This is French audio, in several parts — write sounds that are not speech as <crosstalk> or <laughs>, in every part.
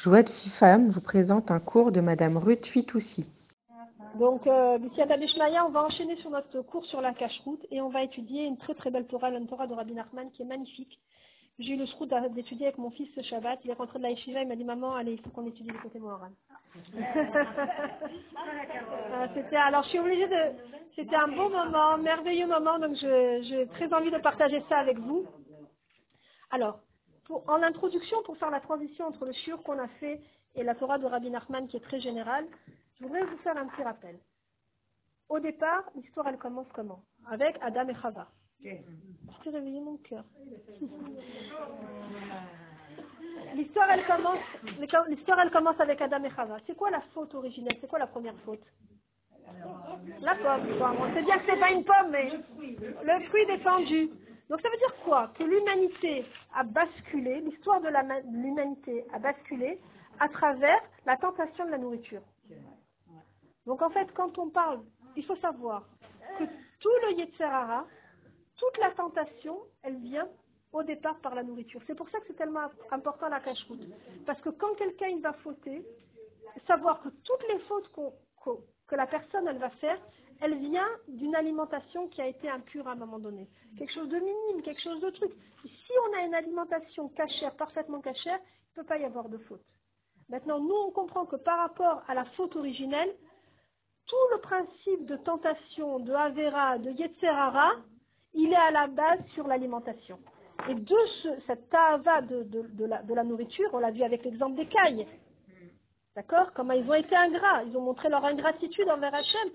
Joie de Femme vous présente un cours de Madame Ruth Fitoussi. Donc, euh, on va enchaîner sur notre cours sur la cache-route et on va étudier une très très belle Torah, une Torah de Rabbi Nachman qui est magnifique. J'ai eu le srout d'étudier avec mon fils ce Shabbat. Il est rentré de la yeshiva, il m'a dit Maman, allez, il faut qu'on étudie le côté Moharan. <laughs> Euh, c'était, alors, je suis obligée de. C'était un beau moment, merveilleux moment, donc j'ai très envie de partager ça avec vous. Alors, en introduction, pour faire la transition entre le shiur qu'on a fait et la Torah de Rabbi Nachman qui est très générale, je voudrais vous faire un petit rappel. Au départ, l'histoire elle commence comment? Avec Adam et Chava. Je t'ai réveillé mon cœur. <laughs> l'histoire elle commence, l'histoire elle commence avec Adam et Chava. C'est quoi la faute originelle? C'est quoi la première faute? La pomme. on sait bien que c'est pas une pomme, mais le fruit défendu. Donc ça veut dire quoi Que l'humanité a basculé, l'histoire de l'humanité a basculé à travers la tentation de la nourriture. Donc en fait, quand on parle, il faut savoir que tout le Yetzerara, toute la tentation, elle vient au départ par la nourriture. C'est pour ça que c'est tellement important la cache-route. Parce que quand quelqu'un va fauter, savoir que toutes les fautes que la personne elle va faire, elle vient d'une alimentation qui a été impure à un moment donné. Quelque chose de minime, quelque chose de truc. Si on a une alimentation cachère, parfaitement cachère, il ne peut pas y avoir de faute. Maintenant, nous, on comprend que par rapport à la faute originelle, tout le principe de tentation, de Avera, de Yetzerara, il est à la base sur l'alimentation. Et de cette tava de, la, de la nourriture, on l'a vu avec l'exemple des cailles, D'accord? Comment ils ont été ingrats? Ils ont montré leur ingratitude envers Hachem.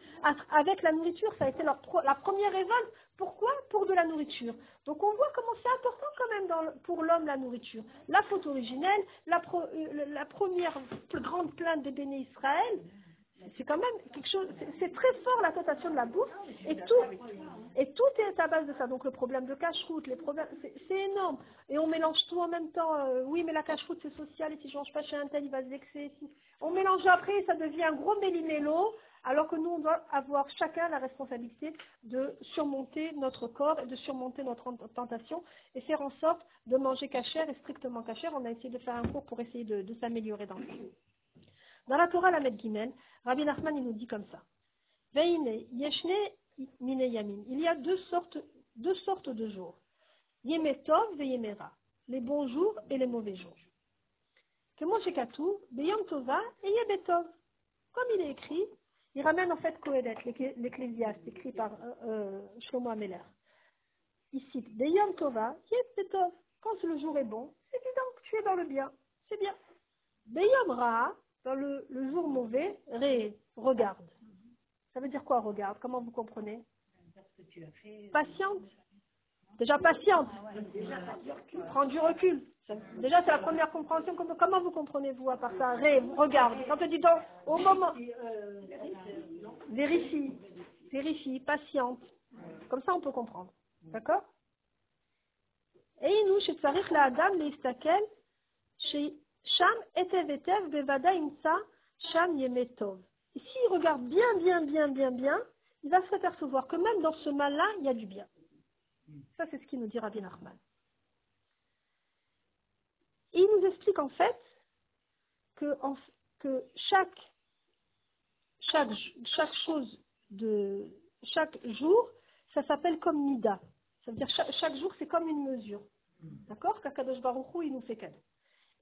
Avec la nourriture, ça a été leur la première révolte. Pourquoi? Pour de la nourriture. Donc on voit comment c'est important quand même pour l'homme la nourriture. La faute originelle, la, euh, la première grande plainte des béné Israël, c'est quand même quelque chose, c'est très fort la tentation de la bouffe, et tout, et tout est à base de ça. Donc le problème de cache-route, les problèmes, c'est énorme. Et on mélange tout en même temps. Euh, oui, mais la cache-route c'est social, et si je mange pas chez un tel, il va se vexer. On mélange après, ça devient un gros méli-mélo, alors que nous, on doit avoir chacun la responsabilité de surmonter notre corps et de surmonter notre tentation et faire en sorte de manger cachère et strictement cachère. On a essayé de faire un cours pour essayer de, de s'améliorer dans ça. Dans la Torah, la Gimel, Rabbi Nachman, il nous dit comme ça. Il y a deux sortes, de jours. Yemetov ve yemera. Les bons jours et les mauvais jours. Que mon shekatou, beyom tova et yebetov. Comme il est écrit, il ramène en fait Kohelet, l'ecclésiaste, écrit par euh, euh, Shlomo Ameler. Il cite Beyom tova, yebetov. Quand le jour est bon, c'est évident que tu es dans le bien. C'est bien. Beyom ra, dans le, jour mauvais, ré, regarde. Ça veut dire quoi, regarde? Comment vous comprenez? Patiente. Déjà patiente. Prends du recul. Déjà, c'est la première compréhension. Comment vous comprenez-vous à part ça? Ré, regarde. Quand on dit donc, au moment. Vérifie. Vérifie, patiente. Comme ça, on peut comprendre. D'accord? Et nous, chez Tsarich la Adam, les Istakel, chez Sham etev bevada imsa sham yemetov. Et s'il regarde bien, bien, bien, bien, bien, il va s'apercevoir que même dans ce mal-là, il y a du bien. Ça, c'est ce qu'il nous dit Rabbi Nachman. il nous explique en fait que, que chaque, chaque, chaque chose de chaque jour, ça s'appelle comme Nida. Ça veut dire chaque, chaque jour, c'est comme une mesure. D'accord? Kakadosh Baruch il nous fait cadeau.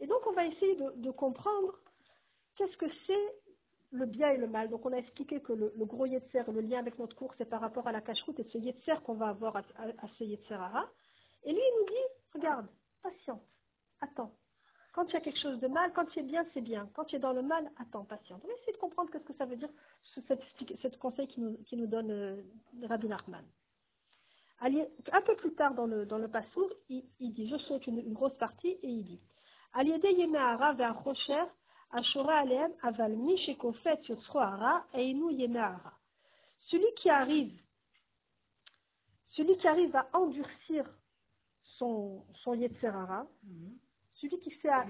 Et donc, on va essayer de, comprendre qu'est-ce que c'est le bien et le mal. Donc, on a expliqué que le, gros Yetzer, le lien avec notre cours, c'est par rapport à la cache-route et ce Yetzer qu'on va avoir à, ce Yetzerara. Et lui, il nous dit, regarde, patiente, attends. Quand il y a quelque chose de mal, quand tu es bien, c'est bien. Quand tu es dans le mal, attends, patiente. On va essayer de comprendre qu'est-ce que ça veut dire, ce, conseil qui nous, donne euh, Rabbi Nachman. Un peu plus tard dans le, dans Passour, il, dit, je saute une grosse partie et il dit, Aliede Yemehara vers Rocher, Ashora Aleem, Aval Mishekofet Yotsroara, Einu Yemehara. Celui qui arrive, celui qui arrive à endurcir son, son Yetzerara, mhm. celui qui fait à,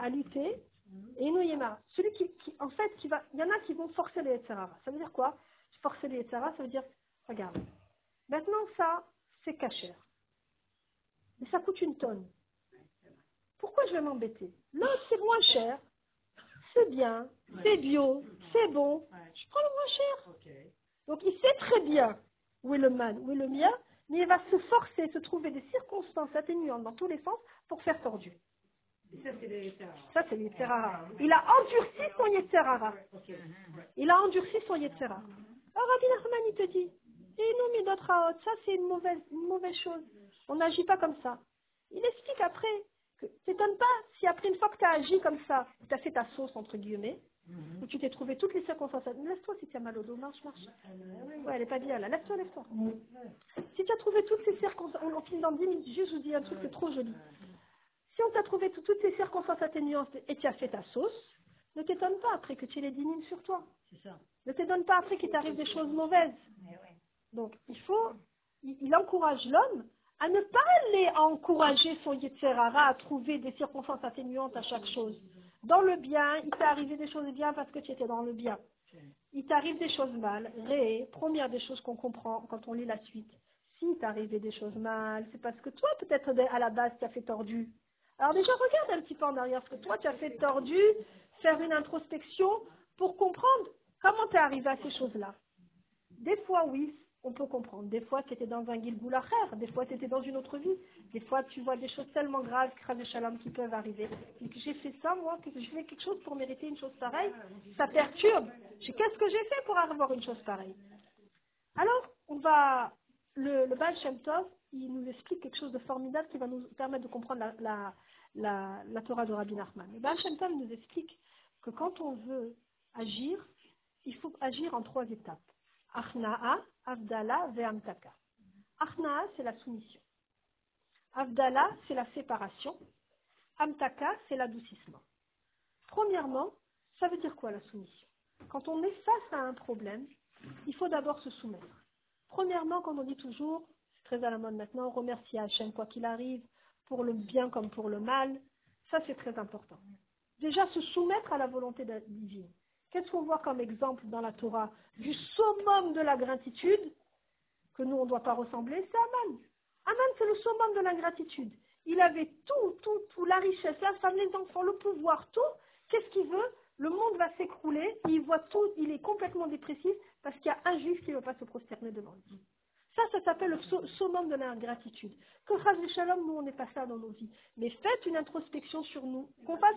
à lutter, Einu Yemehara. Celui qui, qui, en fait, qui va, il y en a qui vont forcer les Yetzerara. Ça veut dire quoi? Forcer les Yetzerara, ça veut dire, regarde, maintenant ça, c'est cachère. Mais ça coûte une tonne. Pourquoi je vais m'embêter? L'autre, c'est moins cher, c'est bien, c'est bio, c'est bon. Je prends le moins cher. Donc il sait très bien où est le mal, où est le mien, mais il va se forcer, se trouver des circonstances atténuantes dans tous les sens pour faire tordu. Ça, c'est Yetzerara. Il a endurci son Yetzerara. Il a endurci son Yetzerara. Alors Rabbi Nachman, il te dit, et non, mais d'autres ça c'est une mauvaise, une mauvaise chose. On n'agit pas comme ça. Il explique après t'étonnes pas si après une fois que tu as agi comme ça, tu as fait ta sauce entre guillemets, où tu t'es trouvé toutes les circonstances. Laisse-toi si tu as mal au dos, marche, marche. Ouais, elle est pas bien là. Laisse-toi, laisse-toi. Si tu as trouvé toutes ces circonstances, on, finit dans 10 minutes, juste je vous dis un truc, c'est trop joli. Si on t'a trouvé tout- toutes ces circonstances atténuantes et tu as fait ta sauce, ne t'étonne pas après que tu aies les dynimes sur toi. C'est ça. Ne t'étonne pas après qu'il t'arrive des choses mauvaises. Donc, il faut, il, il encourage l'homme à ne pas aller encourager son Yetzerara à trouver des circonstances atténuantes à chaque chose. Dans le bien, il t'est arrivé des choses bien parce que tu étais dans le bien. Il t'arrive des choses mal. Ré, première des choses qu'on comprend quand on lit la suite. Si t'arrivait des choses mal, c'est parce que toi, peut-être à la base, tu as fait tordu. Alors déjà, regarde un petit peu en arrière, parce que toi, tu as fait tordu, faire une introspection pour comprendre comment tu es arrivé à ces choses-là. Des fois, oui, on peut comprendre. Des fois, tu étais dans un Gilboul Acher. Des fois, tu étais dans une autre vie. Des fois, tu vois des choses tellement graves, Krav et Shalom, qui peuvent arriver. J'ai fait ça, moi, que je fais quelque chose pour mériter une chose pareille. Ça perturbe. Qu'est-ce que j'ai fait pour avoir une chose pareille? Alors, on va. Le, le Baal Shem Tov, il nous explique quelque chose de formidable qui va nous permettre de comprendre la Torah de Rabbi Nachman. Le Baal Shem Tov nous explique que quand on veut agir, il faut agir en trois étapes. Achna'a, Avdala, Ve'amtaka. Achna'a, c'est la soumission. Avdala, c'est la séparation. Amtaka, c'est l'adoucissement. Premièrement, ça veut dire quoi la soumission? Quand on est face à un problème, il faut d'abord se soumettre. Premièrement, quand on dit toujours, c'est très à la mode maintenant, remercier Hachem quoi qu'il arrive, pour le bien comme pour le mal, ça c'est très important. Déjà, se soumettre à la volonté divine. Qu'est-ce qu'on voit comme exemple dans la Torah du summum de la gratitude que nous on ne doit pas ressembler C'est Aman. Aman, c'est le summum de la gratitude. Il avait tout, tout, tout, la richesse, la femme, les enfants, le pouvoir, tout. Qu'est-ce qu'il veut Le monde va s'écrouler, il voit tout, il est complètement dépressif parce qu'il y a un juif qui ne veut pas se prosterner devant lui. Ça, ça s'appelle le su- summum de la gratitude. Que Chaz Shalom, nous, on n'est pas ça dans nos vies. Mais faites une introspection sur nous. Qu'on fasse...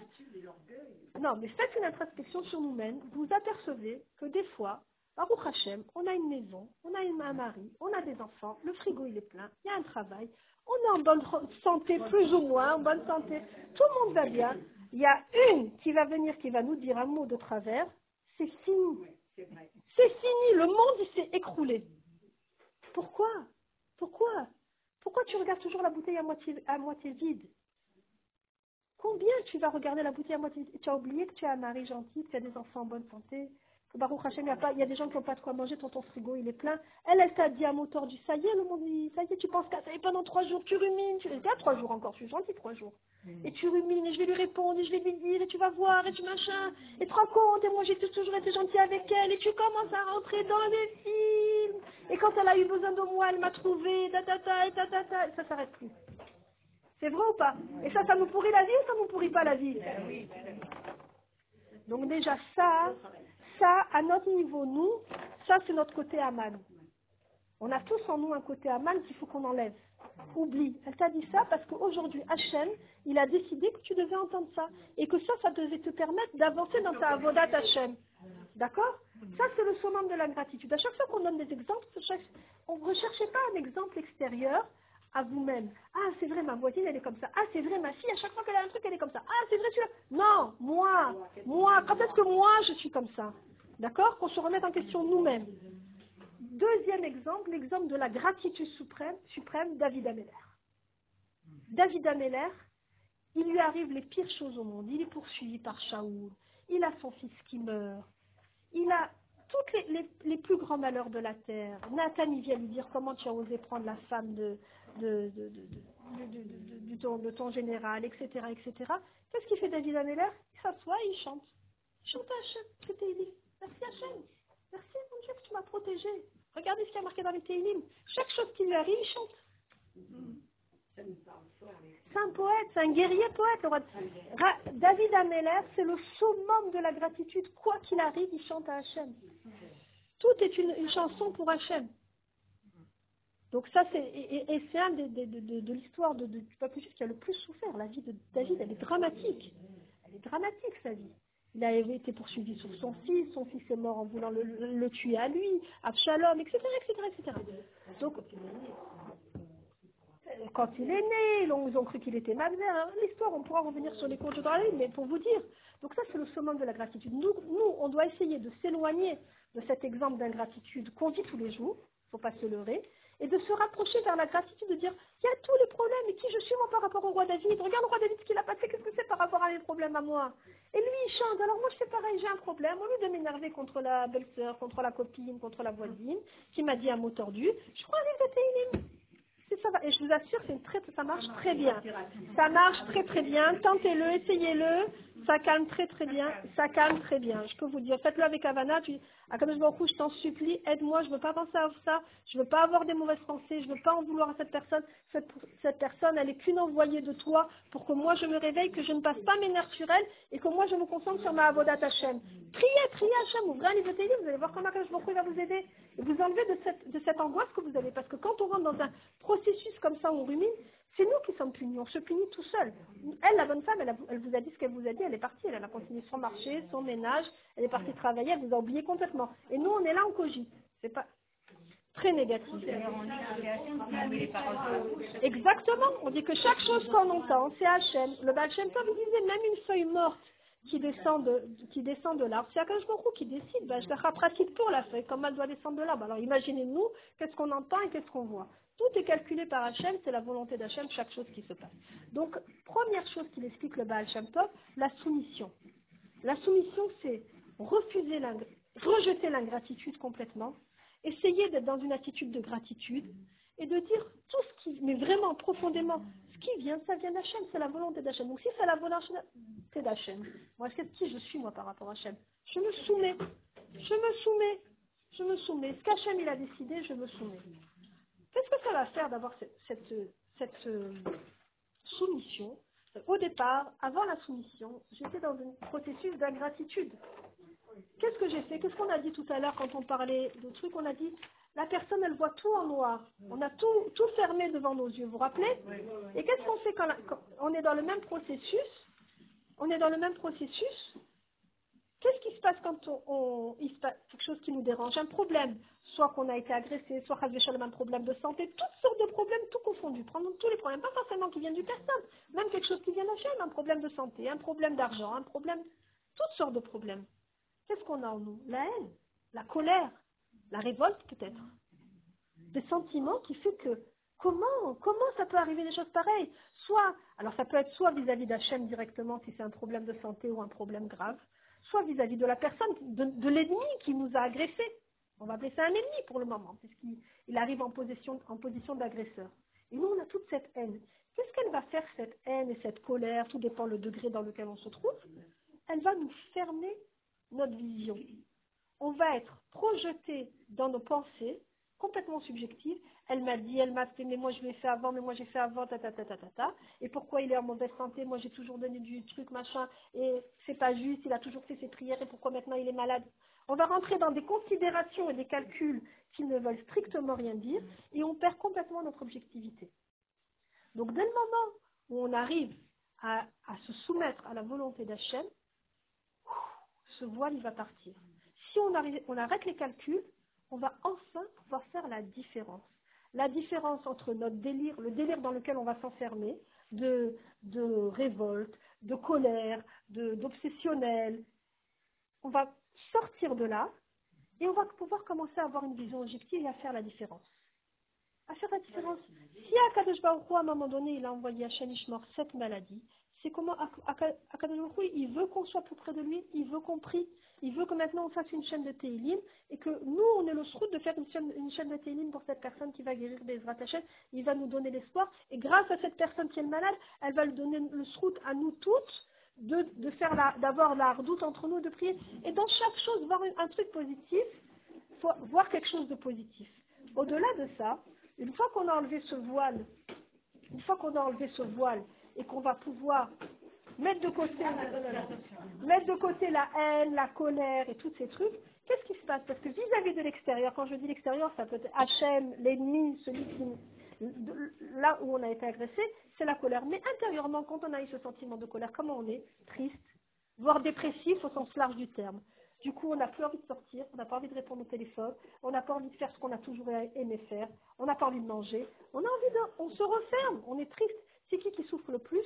Non, mais faites une introspection sur nous-mêmes. Vous apercevez que des fois, Baruch Hashem, on a une maison, on a une- un mari, on a des enfants, le frigo il est plein, il y a un travail, on est en bonne santé, plus ou moins, en bonne santé, tout le monde va bien. Il y a une qui va venir, qui va nous dire un mot de travers, c'est fini. C'est fini, le monde il s'est écroulé. Pourquoi? Pourquoi? Pourquoi tu regardes toujours la bouteille à moitié, vide? Combien tu vas regarder la bouteille à moitié vide? Tu as oublié que tu as un mari gentil, que tu as des enfants en bonne santé, Baruch Hashem, il y a, pas- il y a des gens qui n'ont pas de quoi manger, ton, ton frigo il est plein. Elle, elle t'a dit à mot tordu, ça y est, le monde, il- ça y est, tu penses qu'à ça et pendant trois jours, tu rumines, tu restes à trois jours encore, je suis gentil trois jours. Et tu rumines, et je vais lui répondre, et je vais lui dire, et tu vas voir, et tu machin, et tu te rends compte, et moi j'ai toujours été gentil avec elle, et tu commences à rentrer dans les films. Et quand elle a eu besoin de moi, elle m'a trouvé, ta ta ta, et ta ta ta, et ça s'arrête plus. C'est vrai ou pas? Et ça, ça nous pourrit la vie ou ça nous pourrit pas la vie? Donc déjà ça, ça, à notre niveau, nous, ça c'est notre côté Aman. On a tous en nous un côté Aman qu'il faut qu'on enlève. Oublie. Elle t'a dit ça parce qu'aujourd'hui, Hachem, il a décidé que tu devais entendre ça. Et que ça, ça devait te permettre d'avancer dans ta avodat Hachem. D'accord? Ça, c'est le summum de la gratitude. À chaque fois qu'on donne des exemples, on ne recherchez pas un exemple extérieur à vous-même. Ah, c'est vrai, ma voisine, elle est comme ça. Ah, c'est vrai, ma fille, à chaque fois qu'elle a un truc, elle est comme ça. Ah, c'est vrai, celui-là. Non, moi, moi, quand est-ce que moi, je suis comme ça? D'accord Qu'on se remette en question nous-mêmes. Deuxième exemple, l'exemple de la gratitude suprême, David Ameller. David Ameller, il lui arrive les pires choses au monde. Il est poursuivi par Shaoul. Il a son fils qui meurt. Il a tous les, plus grands malheurs de la terre. Nathan, il vient lui dire comment tu as osé prendre la femme de, ton, général, etc. etc. Qu'est-ce qu'il fait David Ameller? Il s'assoit et il chante. Il chante c'est Teilim. Merci Hachem. Merci mon Dieu que tu m'as protégé. Regardez ce qu'il y a marqué dans les Teilim. Chaque chose qui lui arrive, il chante. C'est un poète, c'est un guerrier poète, le roi de... David Ameller, c'est le summum de la gratitude. Quoi qu'il arrive, il chante à Hachem. Tout est une, chanson pour Hachem. Donc ça, c'est et, c'est un des, des- de, de- de l'histoire du peuple juif qui a le plus souffert. La vie de David, elle est dramatique. Elle est dramatique, sa vie. Il a été poursuivi sur son fils, son fils est mort en voulant le, tuer à lui, Absalom, etc., etc., etc. Donc, quand il est né, ils ont, cru qu'il était malade. L'histoire, on pourra revenir sur les cours de Drali, mais pour vous dire. Donc ça, c'est le summum de la gratitude. Nous, nous, on doit essayer de s'éloigner de cet exemple d'ingratitude qu'on vit tous les jours, il ne faut pas se leurrer, et de se rapprocher vers la gratitude, de dire, il y a tous les problèmes, et qui je suis moi par rapport au roi David? Regarde le roi David ce qu'il a passé, qu'est-ce que c'est par rapport à mes problèmes à moi? Et lui, il chante, alors moi je fais pareil, j'ai un problème, au lieu de m'énerver contre la belle-sœur, contre la copine, contre la voisine, qui m'a dit un mot tordu, je un livre de. C'est ça va. Et je vous assure, c'est une très, ça marche très bien. Ça marche très très bien. Tentez-le, essayez-le. Ça calme très très bien. Ça calme très bien. Je peux vous dire, faites-le avec Havana. Tu, Akadosh Baruch Hu, je t'en supplie, aide-moi. Je veux pas penser à ça. Je veux pas avoir des mauvaises pensées. Je veux pas en vouloir à cette personne. Cette, personne, elle est qu'une envoyée de toi pour que moi je me réveille, que je ne passe pas mes nerfs sur elle et que moi je me concentre sur ma avodat Hashem. Priez, priez Hashem. Ouvrez de Tehillim, Vous allez voir comment Akadosh Baruch va vous aider. Et vous enlevez de cette, de cette angoisse que vous avez. Parce que quand on rentre dans un processus comme ça on rumine, c'est nous qui sommes punis, on se punit tout seul. Elle, la bonne femme, elle, a- elle vous a dit ce qu'elle vous a dit, elle est partie, elle a continué son marché, son ménage, elle est partie travailler, elle vous a oublié complètement. Et nous, on est là en cogit. C'est pas très négatif. Exactement, on dit que chaque chose qu'on entend, c'est Hachem. Le Baal Shem Tov, disait même une feuille morte qui descend de, qui descend de l'arbre, c'est Akash qui décide, ben, je la pratique pour la feuille, comme elle doit descendre de l'arbre. Alors imaginez-nous, qu'est-ce qu'on entend et qu'est-ce qu'on voit. Tout est calculé par Hachem, c'est la volonté d'Hachem, chaque chose qui se passe. Donc, première chose qu'il explique le Baal Shem Tov, la soumission. La soumission, c'est refuser rejeter l'ingratitude complètement, essayer d'être dans une attitude de gratitude et de dire tout ce qui, mais vraiment profondément, ce qui vient, ça vient d'Hachem, c'est la volonté d'Hachem. Donc si c'est la volonté d'Hachem, moi, qu'est-ce qui je suis, moi, par rapport à Hachem? Je me soumets, je me soumets, je me soumets. Ce qu'Hachem, il a décidé, je me soumets. Qu'est-ce que ça va faire d'avoir cette, cette, cette, euh, soumission? Au départ, avant la soumission, j'étais dans un processus d'ingratitude. Qu'est-ce que j'ai fait? Qu'est-ce qu'on a dit tout à l'heure quand on parlait de trucs? On a dit, la personne, elle voit tout en noir. On a tout, tout fermé devant nos yeux, vous vous rappelez? Et qu'est-ce qu'on fait quand, la- quand on est dans le même processus? On est dans le même processus. Qu'est-ce qui se passe quand on, on- il se passe quelque chose qui nous dérange? Un problème. Soit qu'on a été agressé, soit un problème de santé, toutes sortes de problèmes, tout confondu. Prenons tous les problèmes, pas forcément qui viennent du personne, même quelque chose qui vient d'Hachem, un problème de santé, un problème d'argent, un problème, toutes sortes de problèmes. Qu'est-ce qu'on a en nous? La haine, la colère, la révolte peut-être. Des sentiments qui fait que comment, comment ça peut arriver des choses pareilles? Soit, alors ça peut être soit vis-à-vis d'Hachem directement si c'est un problème de santé ou un problème grave, soit vis-à-vis de la personne, de, de l'ennemi qui nous a agressés. On va appeler ça un ennemi pour le moment, puisqu'il il arrive en position, en position d'agresseur. Et nous, on a toute cette haine. Qu'est-ce qu'elle va faire, cette haine et cette colère? Tout dépend le degré dans lequel on se trouve. Elle va nous fermer notre vision. On va être projeté dans nos pensées, complètement subjectives. Elle m'a dit, elle m'a fait, mais moi je l'ai fait avant, mais moi j'ai fait avant, ta ta ta ta ta ta. Et pourquoi il est en mauvaise santé? Moi j'ai toujours donné du truc, machin, et c'est pas juste, il a toujours fait ses prières, et pourquoi maintenant il est malade? On va rentrer dans des considérations et des calculs qui ne veulent strictement rien dire, et on perd complètement notre objectivité. Donc dès le moment où on arrive à, se soumettre à la volonté d'Hachem, ce voile il va partir. Si on, arrête les calculs, on va enfin pouvoir faire la différence. La différence entre notre délire, le délire dans lequel on va s'enfermer, de, révolte, de colère, d'obsessionnel, on va sortir de là et on va pouvoir commencer à avoir une vision objective et à faire la différence. À faire la différence. Si Akadosh Baruch à un moment donné, il a envoyé à Shanishmor cette maladie, c'est comment Ak- Ak- Akadosh il veut qu'on soit plus près de lui, il veut qu'on prie, il veut que maintenant on fasse une chaîne de Teilim et que nous, on ait le sroute de faire une chaîne, une chaîne de Teilim pour cette personne qui va guérir des Hashem. Il va nous donner l'espoir et grâce à cette personne qui est malade, elle va lui donner le sroute à nous toutes de, faire d'avoir la redoute entre nous, de prier. Et dans chaque chose, voir un, truc positif, voir quelque chose de positif. Au-delà de ça, une fois qu'on a enlevé ce voile Une fois qu'on a enlevé ce voile et qu'on va pouvoir mettre de côté, mettre de côté la haine, la colère et tous ces trucs, qu'est-ce qui se passe? Parce que vis-à-vis de l'extérieur, quand je dis l'extérieur, ça peut être Hachem, l'ennemi, celui qui, là où on a été agressé, c'est la colère. Mais intérieurement, quand on a eu ce sentiment de colère, comment on est Triste, voire dépressif au sens large du terme. Du coup, on n'a plus envie de sortir, on n'a pas envie de répondre au téléphone, on n'a pas envie de faire ce qu'on a toujours aimé faire, on n'a pas envie de manger, on a envie de, on se referme, on est triste. C'est qui qui souffre le plus?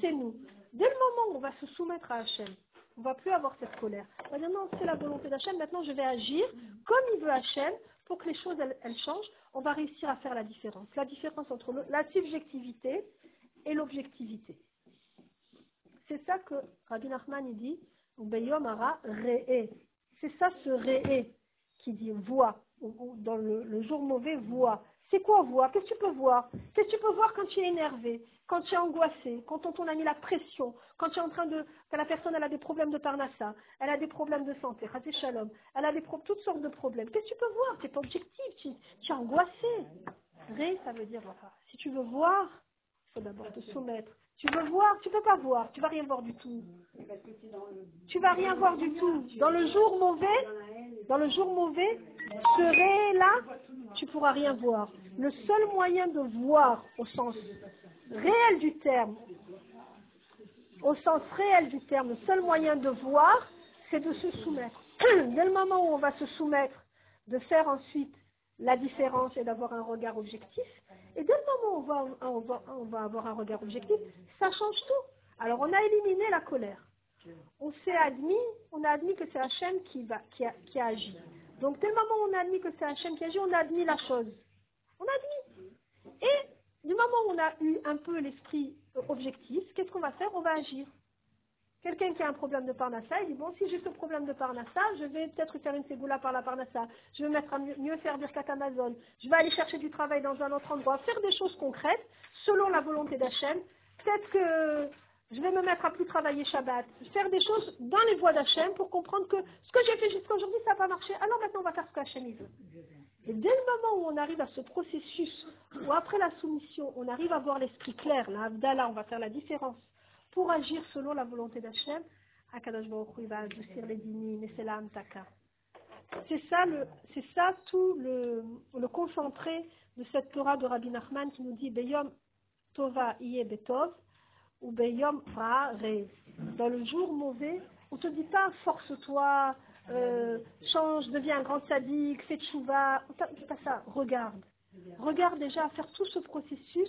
C'est nous. Dès le moment où on va se soumettre à Hachem, on va plus avoir cette colère. On va dire non, c'est la volonté d'Hachem, maintenant je vais agir comme il veut Hachem pour que les choses elles, changent. On va réussir à faire la différence. La différence entre la subjectivité et l'objectivité. C'est ça que Rabbi Nachman dit. C'est ça ce re'e qui dit voix. Dans le, le jour mauvais, voix. C'est quoi voix? Qu'est-ce que tu peux voir? Qu'est-ce que tu peux voir quand tu es énervé, quand tu es angoissé, quand on a mis la pression, quand tu es en train de, que la personne elle a des problèmes de parnassa, elle a des problèmes de santé, shalom, elle a des toutes sortes de problèmes. Qu'est-ce que tu peux voir? Tu n'es pas objectif, tu, tu es angoissé. Ré, ça veut dire, si tu veux voir, il faut d'abord te soumettre. Tu veux voir, tu peux pas voir, tu vas rien voir du tout. Tu vas rien voir du tout. Dans le jour mauvais, dans le jour mauvais, ce ré-là, tu pourras rien voir. Le seul moyen de voir au sens réel du terme, au sens réel du terme, le seul moyen de voir, c'est de se soumettre. <clears throat> Dès le moment où on va se soumettre, de faire ensuite la différence et d'avoir un regard objectif, et dès le moment où on va, avoir un regard objectif, ça change tout. Alors on a éliminé la colère. On s'est admis, on a admis que c'est Hachem qui, va, qui a agi. Donc dès le moment où on a admis que c'est Hachem qui agit, on a admis la chose. On a admis. Du moment où on a eu un peu l'esprit objectif, qu'est-ce qu'on va faire? On va agir. Quelqu'un qui a un problème de parnassa, il dit bon, si j'ai ce problème de parnassa, je vais peut-être faire une ségoula par la parnassa, je vais mettre à mieux, mieux faire Birkat Amazon, je vais aller chercher du travail dans un autre endroit, faire des choses concrètes selon la volonté d'Hachem. Peut-être que je vais me mettre à plus travailler Shabbat, faire des choses dans les voies d'Hachem pour comprendre que ce que j'ai fait jusqu'à aujourd'hui, ça n'a pas marché. Alors maintenant, on va faire ce qu'Hachem veut. Et dès le moment où on arrive à ce processus, où après la soumission, on arrive à voir l'esprit clair, la Abdallah, on va faire la différence, pour agir selon la volonté d'Hachem. C'est ça, le, c'est ça tout le, le concentré de cette Torah de Rabbi Nachman qui nous dit Beyom Tova Iye Betov ou Beyom. Dans le jour mauvais, on te dit pas force-toi, euh, change, deviens un grand sadique, fais tchouva. C'est pas ça. Regarde. Regarde déjà faire tout ce processus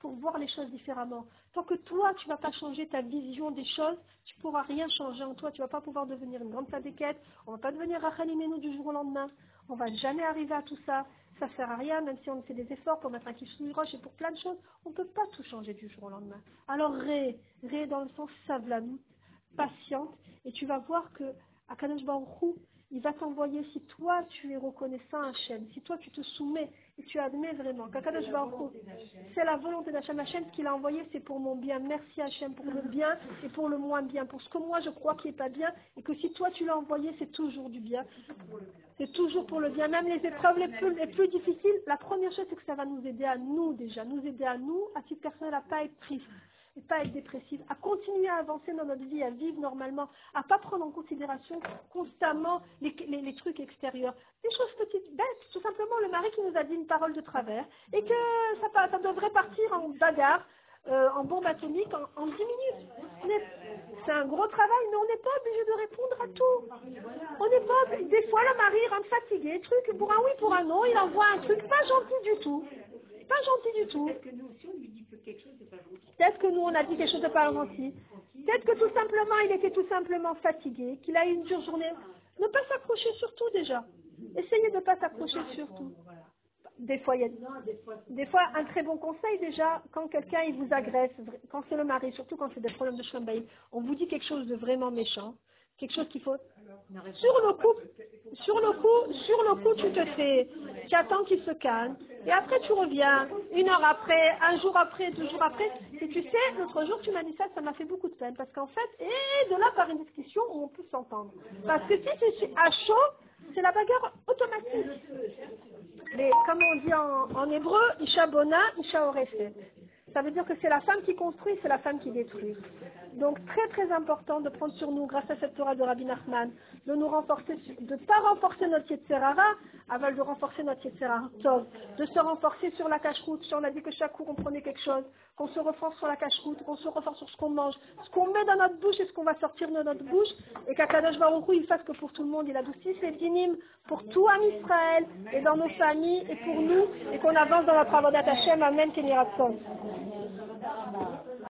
pour voir les choses différemment. Tant que toi, tu vas pas changer ta vision des choses, tu pourras rien changer en toi. Tu vas pas pouvoir devenir une grande sadéquette. On va pas devenir Rachel du jour au lendemain. On va jamais arriver à tout ça. Ça sert à rien, même si on fait des efforts pour mettre un kiff roche et pour plein de choses. On peut pas tout changer du jour au lendemain. Alors, ré, ré dans le sens savlanout, patiente, et tu vas voir que Akadosh Baruch il va t'envoyer si toi tu es reconnaissant à Hachem, si toi tu te soumets et tu admets vraiment c'est la volonté d'Hachem. Hachem, ce qu'il a envoyé, c'est pour mon bien. Merci Hachem pour le bien et pour le moins bien, pour ce que moi je crois qui est pas bien, et que si toi tu l'as envoyé, c'est toujours du bien. C'est toujours pour le bien. Même les épreuves les plus, les plus difficiles, la première chose, c'est que ça va nous aider à nous déjà, nous aider à nous, à titre personnel, à pas être triste et pas être dépressive, à continuer à avancer dans notre vie, à vivre normalement, à pas prendre en considération constamment les, les- trucs extérieurs. Des choses petites, bêtes, tout simplement le mari qui nous a dit une parole de travers et que ça, ça devrait partir en bagarre, euh, en bombe atomique en, en 10 minutes. C'est un gros travail, mais on n'est pas obligé de répondre à tout. On n'est pas Des fois, le mari rentre fatigué, truc, pour un oui, pour un non, il envoie un truc pas gentil du tout. Pas gentil du tout. Peut-être que nous, on a dit quelque chose de pas gentil. Peut-être que tout simplement, il était tout simplement fatigué, qu'il a eu une dure journée. Ne pas s'accrocher sur tout déjà. Essayez de ne pas s'accrocher sur tout. Des fois, il y a des fois, un très bon conseil déjà, quand quelqu'un il vous agresse, quand c'est le mari, surtout quand c'est des problèmes de chambaï, on vous dit quelque chose de vraiment méchant, quelque chose qu'il faut. Sur le coup, sur le coup, sur le coup, tu te fais, tu attends qu'il se calme, et après tu reviens, une heure après, un jour après, deux jours après, et tu sais, l'autre jour tu m'as dit ça, ça m'a fait beaucoup de peine, parce qu'en fait, et de là par une discussion on peut s'entendre. Parce que si tu suis à chaud, c'est la bagarre automatique. Mais comme on dit en, en hébreu, Isha Bona, Isha Oreset. Ça veut dire que c'est la femme qui construit, c'est la femme qui détruit. Donc très très important de prendre sur nous, grâce à cette Torah de Rabbi Nachman, de nous renforcer, de ne pas renforcer notre Yetzerara, avant de renforcer notre Yetzerara Tov, de se renforcer sur la cache-route. Si on a dit que chaque jour on prenait quelque chose, qu'on se renforce sur la cache-route, qu'on se renforce sur ce qu'on mange, ce qu'on met dans notre bouche et ce qu'on va sortir de notre bouche, et qu'Akadosh Baruch il fasse que pour tout le monde, il adoucisse les dynimes pour tout Am Israël et dans nos familles et pour nous, et qu'on avance dans notre avodat Hashem. Amen, Keniratzon.